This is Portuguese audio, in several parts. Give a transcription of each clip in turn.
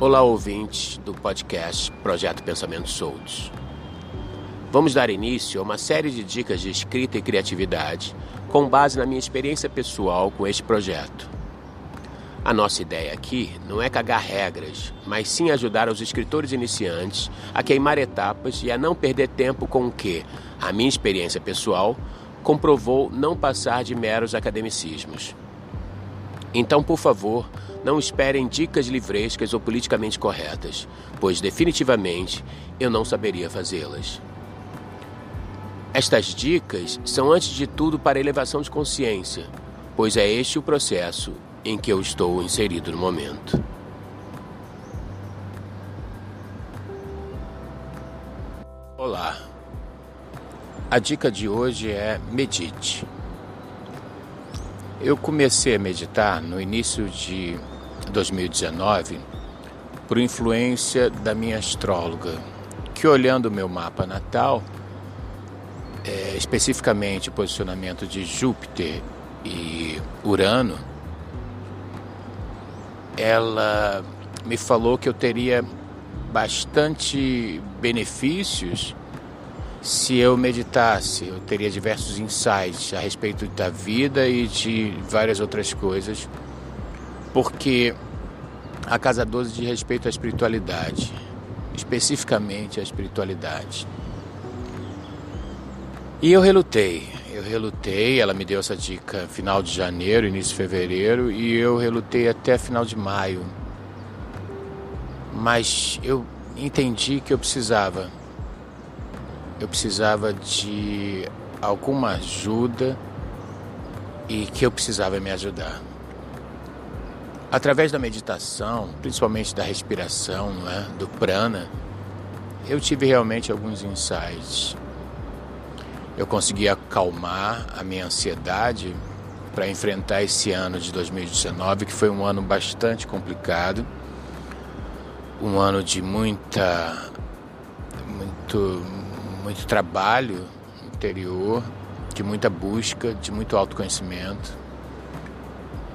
Olá, ouvintes do podcast Projeto Pensamentos Soltos. Vamos dar início a uma série de dicas de escrita e criatividade com base na minha experiência pessoal com este projeto. A nossa ideia aqui não é cagar regras, mas sim ajudar os escritores iniciantes a queimar etapas e a não perder tempo com o que, a minha experiência pessoal, comprovou não passar de meros academicismos. Então, por favor, não esperem dicas livrescas ou politicamente corretas, pois definitivamente eu não saberia fazê-las. Estas dicas são, antes de tudo, para elevação de consciência, pois é este o processo em que eu estou inserido no momento. Olá. A dica de hoje é medite. Eu comecei a meditar no início de 2019 por influência da minha astróloga, que olhando o meu mapa natal, é, especificamente o posicionamento de Júpiter e Urano, ela me falou que eu teria bastante benefícios se eu meditasse, eu teria diversos insights a respeito da vida e de várias outras coisas, porque a Casa 12 diz respeito à espiritualidade, especificamente à espiritualidade. E eu relutei, eu relutei, ela me deu essa dica final de janeiro, início de fevereiro, e eu relutei até final de maio. Mas eu entendi que eu precisava eu precisava de alguma ajuda e que eu precisava me ajudar. Através da meditação, principalmente da respiração, não é? do prana, eu tive realmente alguns insights. Eu consegui acalmar a minha ansiedade para enfrentar esse ano de 2019, que foi um ano bastante complicado, um ano de muita, muito, muito trabalho interior, de muita busca, de muito autoconhecimento.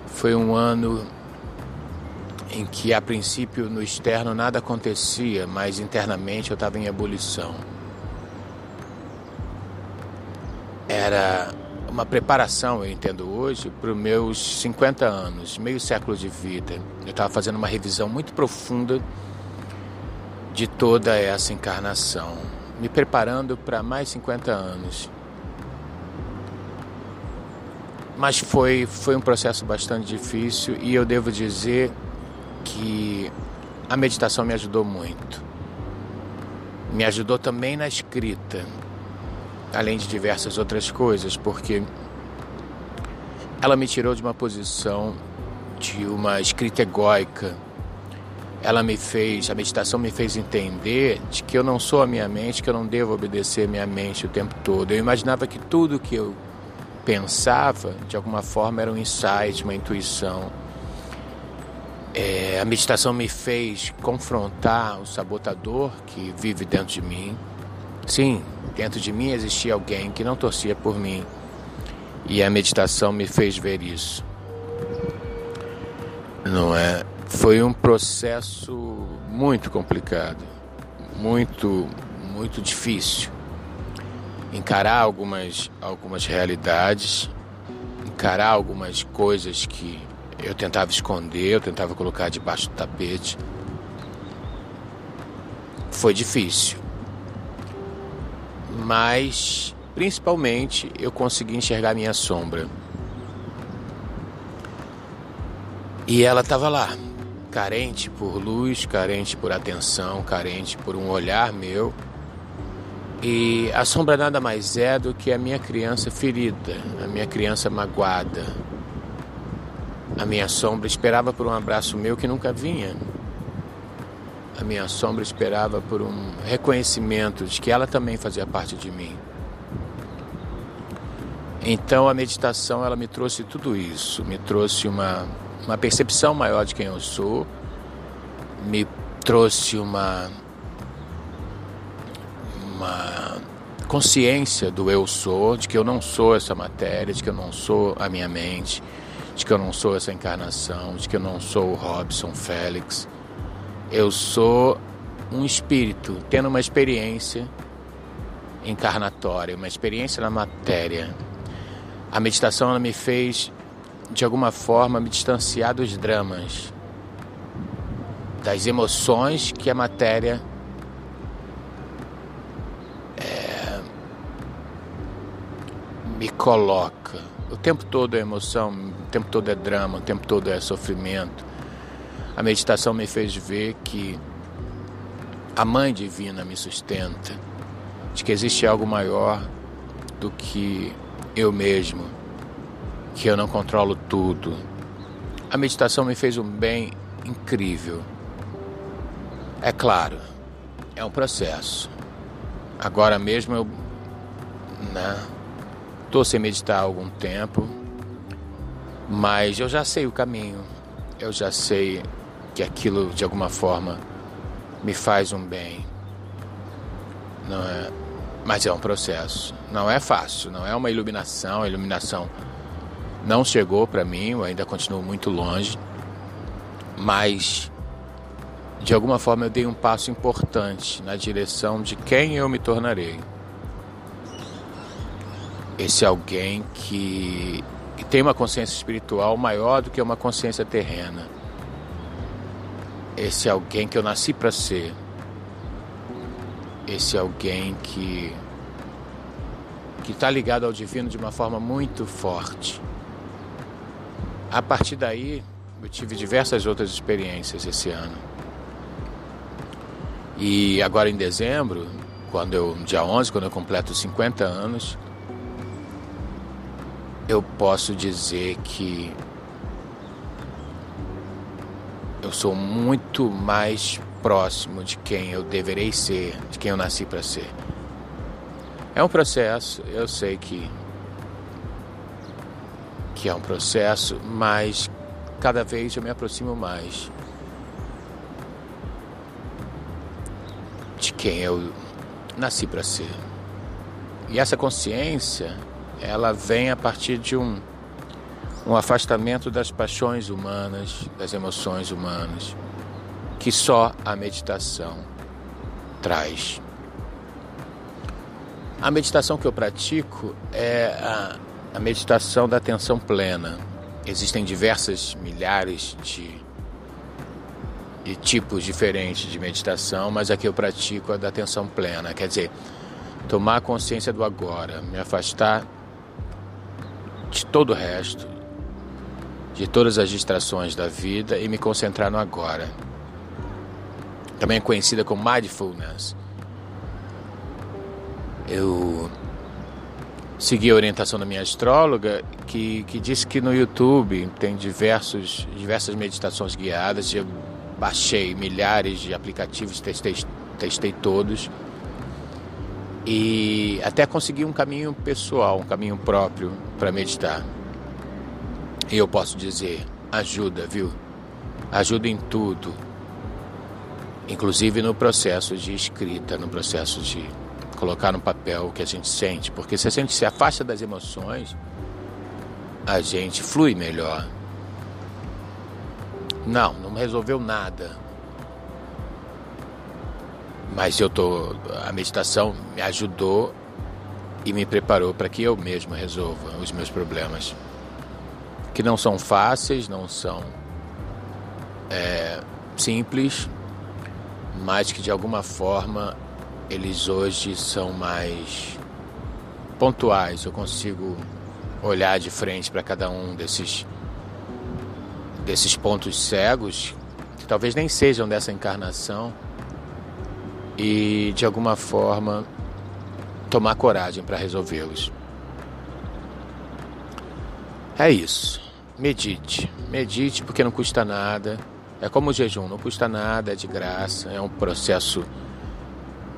Foi um ano em que, a princípio, no externo nada acontecia, mas internamente eu estava em ebulição. Era uma preparação, eu entendo hoje, para os meus 50 anos, meio século de vida. Eu estava fazendo uma revisão muito profunda de toda essa encarnação me preparando para mais 50 anos. Mas foi, foi um processo bastante difícil e eu devo dizer que a meditação me ajudou muito. Me ajudou também na escrita, além de diversas outras coisas, porque ela me tirou de uma posição de uma escrita egóica ela me fez, a meditação me fez entender de que eu não sou a minha mente, que eu não devo obedecer a minha mente o tempo todo. Eu imaginava que tudo que eu pensava, de alguma forma, era um insight, uma intuição. É, a meditação me fez confrontar o sabotador que vive dentro de mim. Sim, dentro de mim existia alguém que não torcia por mim. E a meditação me fez ver isso. Não é? Foi um processo muito complicado, muito, muito difícil. Encarar algumas, algumas realidades, encarar algumas coisas que eu tentava esconder, eu tentava colocar debaixo do tapete. Foi difícil. Mas, principalmente, eu consegui enxergar minha sombra. E ela estava lá, carente por luz, carente por atenção, carente por um olhar meu. E a sombra nada mais é do que a minha criança ferida, a minha criança magoada. A minha sombra esperava por um abraço meu que nunca vinha. A minha sombra esperava por um reconhecimento de que ela também fazia parte de mim. Então a meditação ela me trouxe tudo isso, me trouxe uma uma percepção maior de quem eu sou, me trouxe uma, uma consciência do eu sou, de que eu não sou essa matéria, de que eu não sou a minha mente, de que eu não sou essa encarnação, de que eu não sou o Robson Félix, Eu sou um espírito tendo uma experiência encarnatória, uma experiência na matéria. A meditação me fez, de alguma forma, me distanciar dos dramas, das emoções que a matéria é, me coloca. O tempo todo é emoção, o tempo todo é drama, o tempo todo é sofrimento. A meditação me fez ver que a Mãe Divina me sustenta de que existe algo maior do que eu mesmo, que eu não controlo tudo. A meditação me fez um bem incrível. É claro, é um processo. Agora mesmo eu né, tô sem meditar há algum tempo, mas eu já sei o caminho. Eu já sei que aquilo de alguma forma me faz um bem. Não é? Mas é um processo. Não é fácil, não é uma iluminação. Iluminação não chegou para mim, eu ainda continuo muito longe. Mas, de alguma forma, eu dei um passo importante na direção de quem eu me tornarei. Esse alguém que, que tem uma consciência espiritual maior do que uma consciência terrena. Esse alguém que eu nasci para ser esse alguém que que está ligado ao divino de uma forma muito forte. A partir daí, eu tive diversas outras experiências esse ano. E agora em dezembro, quando eu, dia 11, quando eu completo 50 anos, eu posso dizer que eu sou muito mais próximo de quem eu deverei ser, de quem eu nasci para ser. É um processo, eu sei que que é um processo, mas cada vez eu me aproximo mais de quem eu nasci para ser. E essa consciência, ela vem a partir de um um afastamento das paixões humanas, das emoções humanas que só a meditação traz. A meditação que eu pratico é a, a meditação da atenção plena. Existem diversas milhares de, de tipos diferentes de meditação, mas a que eu pratico é da atenção plena, quer dizer, tomar consciência do agora, me afastar de todo o resto, de todas as distrações da vida e me concentrar no agora também é conhecida como mindfulness. Eu segui a orientação da minha astróloga, que, que disse que no YouTube tem diversos, diversas meditações guiadas. Eu baixei milhares de aplicativos, testei, testei todos. E até consegui um caminho pessoal, um caminho próprio para meditar. E eu posso dizer, ajuda, viu? Ajuda em tudo inclusive no processo de escrita, no processo de colocar no papel o que a gente sente, porque se a gente se afasta das emoções, a gente flui melhor. Não, não resolveu nada. Mas eu tô, a meditação me ajudou e me preparou para que eu mesmo resolva os meus problemas, que não são fáceis, não são é, simples, mas que de alguma forma eles hoje são mais pontuais. Eu consigo olhar de frente para cada um desses desses pontos cegos que talvez nem sejam dessa encarnação e de alguma forma tomar coragem para resolvê-los. É isso. Medite. Medite porque não custa nada. É como o jejum, não custa nada, é de graça, é um processo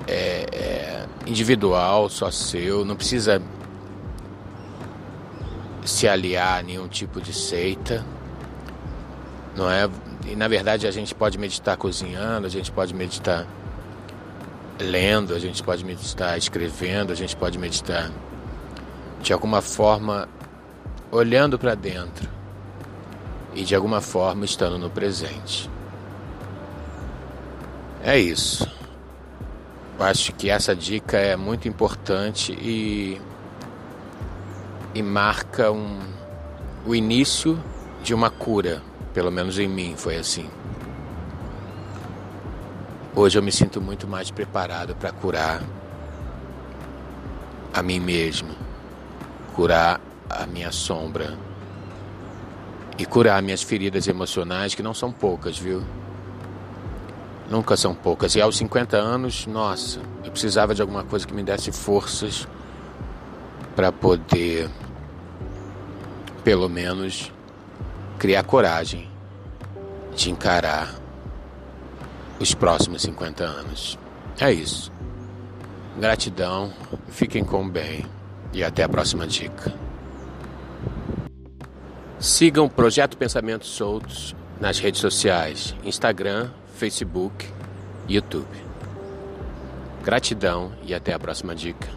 é, é individual, só seu, não precisa se aliar a nenhum tipo de seita, não é? E na verdade a gente pode meditar cozinhando, a gente pode meditar lendo, a gente pode meditar escrevendo, a gente pode meditar de alguma forma olhando para dentro e de alguma forma estando no presente. É isso. Acho que essa dica é muito importante e, e marca um, o início de uma cura. Pelo menos em mim foi assim. Hoje eu me sinto muito mais preparado para curar a mim mesmo, curar a minha sombra e curar minhas feridas emocionais, que não são poucas, viu? Nunca são poucas. E aos 50 anos, nossa, eu precisava de alguma coisa que me desse forças para poder, pelo menos, criar coragem de encarar os próximos 50 anos. É isso. Gratidão, fiquem com bem e até a próxima dica. Sigam o Projeto Pensamentos Soltos nas redes sociais: Instagram, Facebook, YouTube. Gratidão e até a próxima dica.